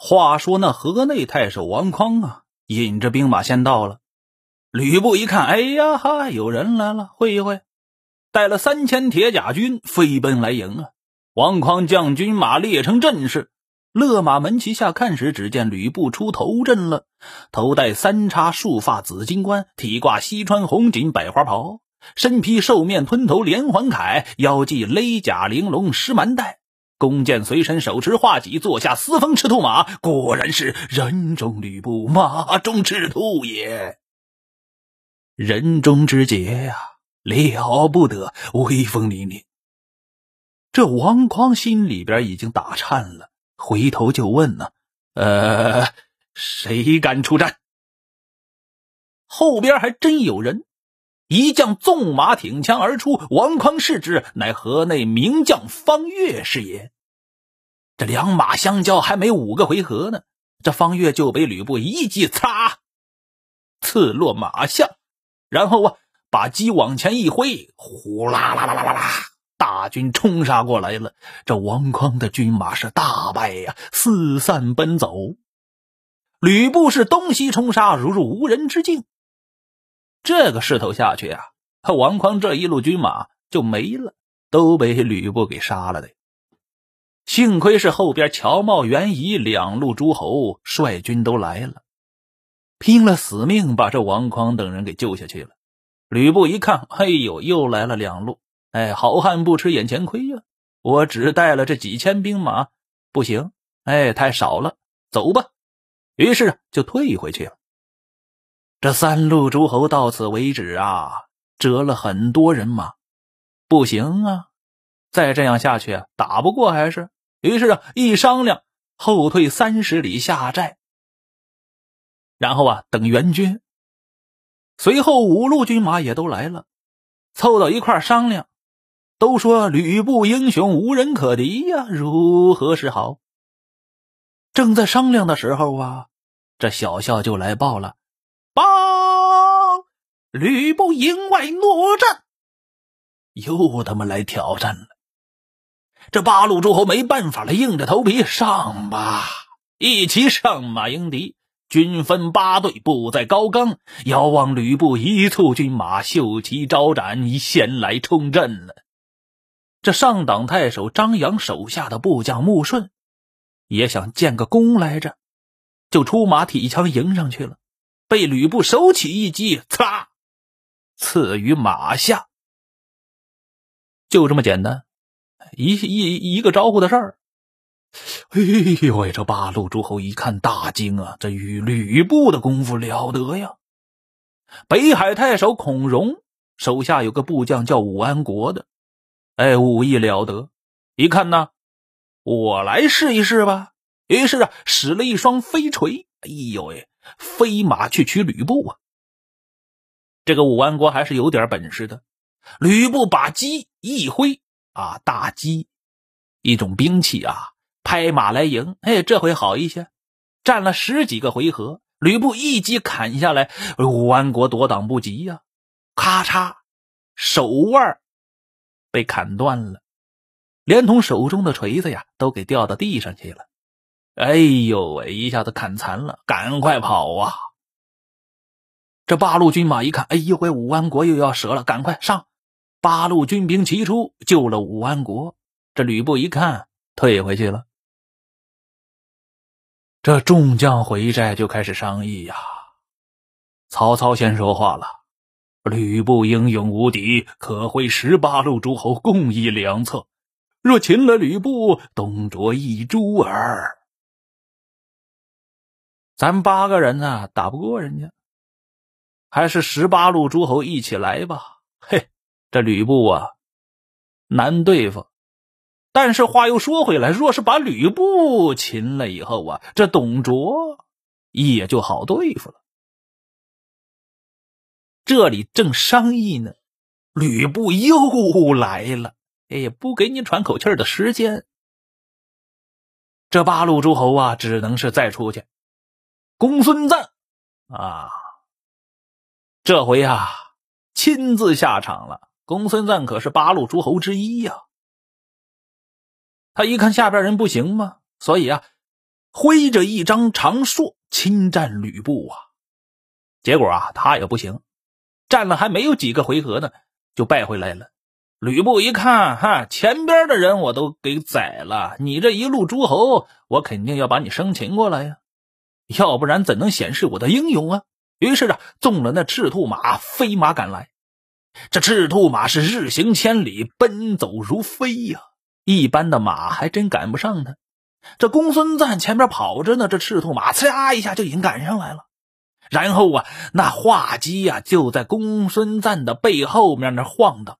话说那河内太守王匡啊，引着兵马先到了。吕布一看，哎呀哈，有人来了，会一会，带了三千铁甲军飞奔来迎啊！王匡将军马列成阵势，勒马门旗下看时，只见吕布出头阵了，头戴三叉束发紫金冠，体挂西川红锦百花袍，身披兽面吞头连环铠，腰系勒甲玲珑狮蛮带。弓箭随身，手持画戟，坐下四风赤兔马，果然是人中吕布，马中赤兔也。人中之杰呀，了不得，威风凛凛。这王匡心里边已经打颤了，回头就问呢：“呃，谁敢出战？”后边还真有人，一将纵马挺枪而出。王匡视之，乃河内名将方悦是也。这两马相交，还没五个回合呢，这方悦就被吕布一记擦刺落马下，然后啊，把戟往前一挥，呼啦啦啦啦啦啦，大军冲杀过来了。这王匡的军马是大败呀，四散奔走。吕布是东西冲杀，如入无人之境。这个势头下去啊，他王匡这一路军马就没了，都被吕布给杀了的。幸亏是后边乔瑁、袁夷两路诸侯率军都来了，拼了死命把这王匡等人给救下去了。吕布一看，哎呦，又来了两路，哎，好汉不吃眼前亏呀！我只带了这几千兵马，不行，哎，太少了，走吧。于是就退回去了。这三路诸侯到此为止啊，折了很多人马，不行啊，再这样下去打不过还是。于是啊，一商量，后退三十里下寨，然后啊，等援军。随后五路军马也都来了，凑到一块商量，都说吕布英雄无人可敌呀，如何是好？正在商量的时候啊，这小校就来报了：报，吕布营外搦战，又他妈来挑战了。这八路诸侯没办法了，硬着头皮上吧，一齐上马迎敌。军分八队，布在高冈，遥望吕布一簇军马，秀旗招展，先来冲阵了。这上党太守张扬手下的部将穆顺，也想建个功来着，就出马提枪迎上去了，被吕布手起一击，嚓，刺于马下。就这么简单。一一一个招呼的事儿，哎呦喂！这八路诸侯一看大惊啊！这与吕布的功夫了得呀！北海太守孔融手下有个部将叫武安国的，哎，武艺了得。一看呢，我来试一试吧。于是啊，使了一双飞锤，哎呦喂，飞马去取吕布啊！这个武安国还是有点本事的。吕布把戟一挥。啊，大戟，一种兵器啊，拍马来迎。哎，这回好一些，战了十几个回合，吕布一击砍下来，武安国躲挡不及呀，咔嚓，手腕被砍断了，连同手中的锤子呀，都给掉到地上去了。哎呦喂，一下子砍残了，赶快跑啊！这八路军马一看，哎呦喂，武安国又要折了，赶快上！八路军兵齐出，救了武安国。这吕布一看，退回去了。这众将回寨就开始商议呀。曹操先说话了：“吕布英勇无敌，可会十八路诸侯共议良策。若擒了吕布，东卓一株耳。咱八个人呢，打不过人家，还是十八路诸侯一起来吧。”嘿。这吕布啊，难对付。但是话又说回来，若是把吕布擒了以后啊，这董卓也就好对付了。这里正商议呢，吕布又来了。哎，不给你喘口气的时间。这八路诸侯啊，只能是再出去。公孙瓒啊，这回啊，亲自下场了。公孙瓒可是八路诸侯之一呀，他一看下边人不行嘛，所以啊，挥着一张长槊侵占吕布啊！结果啊，他也不行，战了还没有几个回合呢，就败回来了。吕布一看，哈，前边的人我都给宰了，你这一路诸侯，我肯定要把你生擒过来呀，要不然怎能显示我的英勇啊？于是啊，纵了那赤兔马，飞马赶来。这赤兔马是日行千里，奔走如飞呀，一般的马还真赶不上他。这公孙瓒前面跑着呢，这赤兔马呲一下就已经赶上来了。然后啊，那画戟呀就在公孙瓒的背后面那晃荡。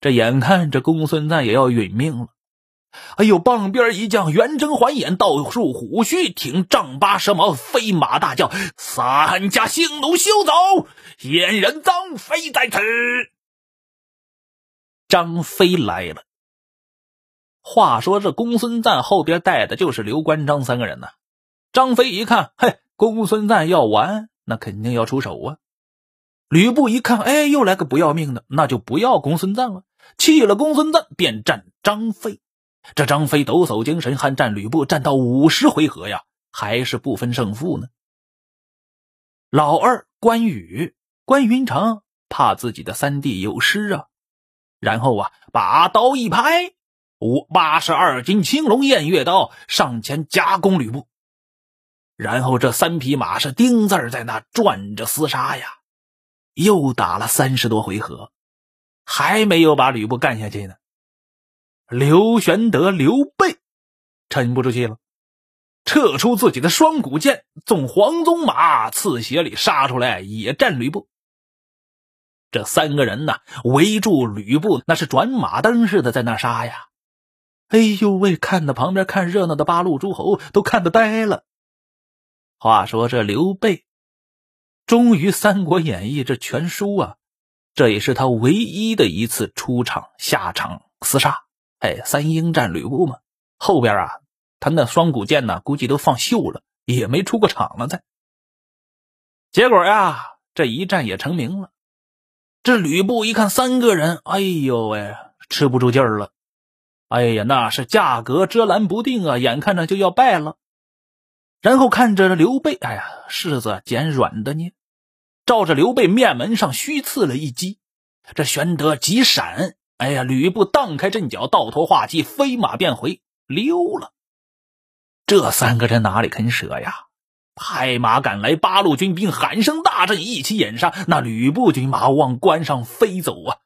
这眼看着公孙瓒也要殒命了，哎呦！傍边一将圆睁环眼，倒竖虎须，挺丈八蛇矛，飞马大叫：“三家兴奴休走！燕人张飞在此。”张飞来了。话说这公孙瓒后边带的就是刘关张三个人呢。张飞一看，嘿，公孙瓒要完，那肯定要出手啊。吕布一看，哎，又来个不要命的，那就不要公孙瓒了。弃了公孙瓒，便战张飞。这张飞抖擞精神，酣战吕布，战到五十回合呀，还是不分胜负呢。老二关羽、关云长怕自己的三弟有失啊，然后啊，把刀一拍，五八十二斤青龙偃月刀上前夹攻吕布。然后这三匹马是钉子在那转着厮杀呀，又打了三十多回合。还没有把吕布干下去呢，刘玄德、刘备沉不住气了，撤出自己的双股剑，纵黄鬃马刺斜里杀出来，也战吕布。这三个人呢，围住吕布，那是转马灯似的在那杀呀！哎呦喂，看的旁边看热闹的八路诸侯都看得呆了。话说这刘备，终于《三国演义》这全书啊。这也是他唯一的一次出场下场厮杀，哎，三英战吕布嘛。后边啊，他那双股剑呢，估计都放锈了，也没出过场了。再结果呀，这一战也成名了。这吕布一看三个人，哎呦喂，吃不住劲儿了。哎呀，那是价格遮拦不定啊，眼看着就要败了。然后看着刘备，哎呀，柿子捡软的捏。照着刘备面门上虚刺了一击，这玄德急闪，哎呀，吕布荡开阵脚，倒脱画戟，飞马便回，溜了。这三个人哪里肯舍呀？拍马赶来，八路军兵喊声大震，一起掩杀。那吕布军马往关上飞走啊！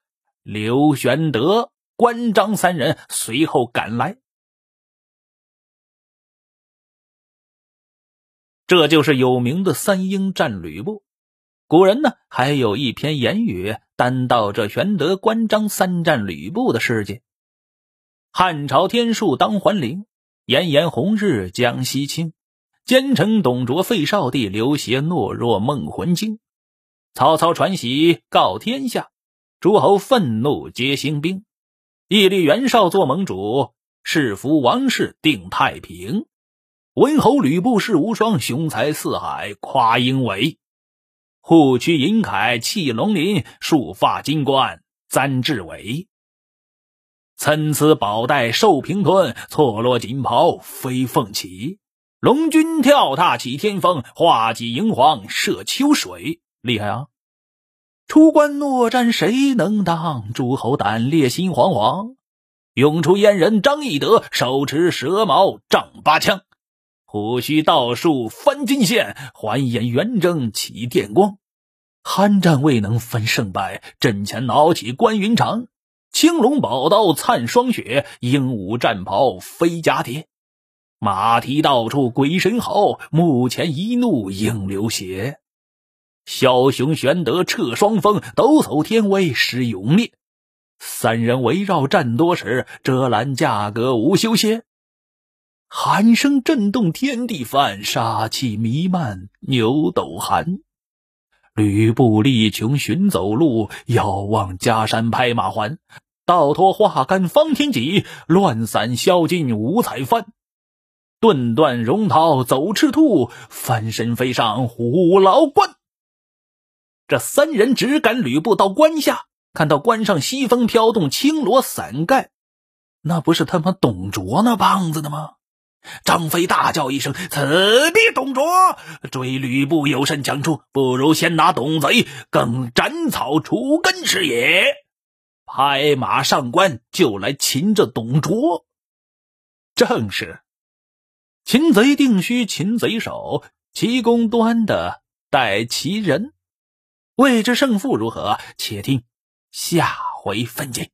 刘玄德、关张三人随后赶来，这就是有名的三英战吕布。古人呢还有一篇言语，单道这玄德、关张三战吕布的事迹。汉朝天数当还陵，炎炎红日将西倾。奸臣董卓废少帝，刘协懦弱梦魂惊。曹操传檄告天下，诸侯愤怒皆兴兵。义立袁绍做盟主，是服王室定太平。文侯吕布世无双，雄才四海夸英伟。护躯银铠气龙鳞，束发金冠簪雉尾。参差宝带受平吞，错落锦袍飞凤起。龙君跳踏起天风，画戟迎黄射秋水。厉害啊！出关诺战谁能当？诸侯胆烈心惶惶。涌出燕人张翼德，手持蛇矛丈八枪。虎须倒竖翻金线，环眼圆睁起电光。酣战未能分胜败，阵前恼起关云长。青龙宝刀灿霜雪，鹦鹉战袍飞甲铁。马蹄到处鬼神嚎，目前一怒应流血。枭雄玄德掣双峰，抖擞天威施勇烈。三人围绕战多时，遮拦价格无休歇。喊声震动天地翻，杀气弥漫牛斗寒。吕布力穷寻走路，遥望家山拍马还。倒脱画杆方天戟，乱散削尽五彩幡。顿断荣涛走赤兔，翻身飞上虎牢关。这三人只赶吕布到关下，看到关上西风飘动，青罗伞盖。那不是他妈董卓那棒子的吗？张飞大叫一声：“此必董卓！”追吕布有甚讲处？不如先拿董贼，更斩草除根是也。拍马上关，就来擒这董卓。正是，擒贼定须擒贼首，其功端的待其人。未知胜负如何？且听下回分解。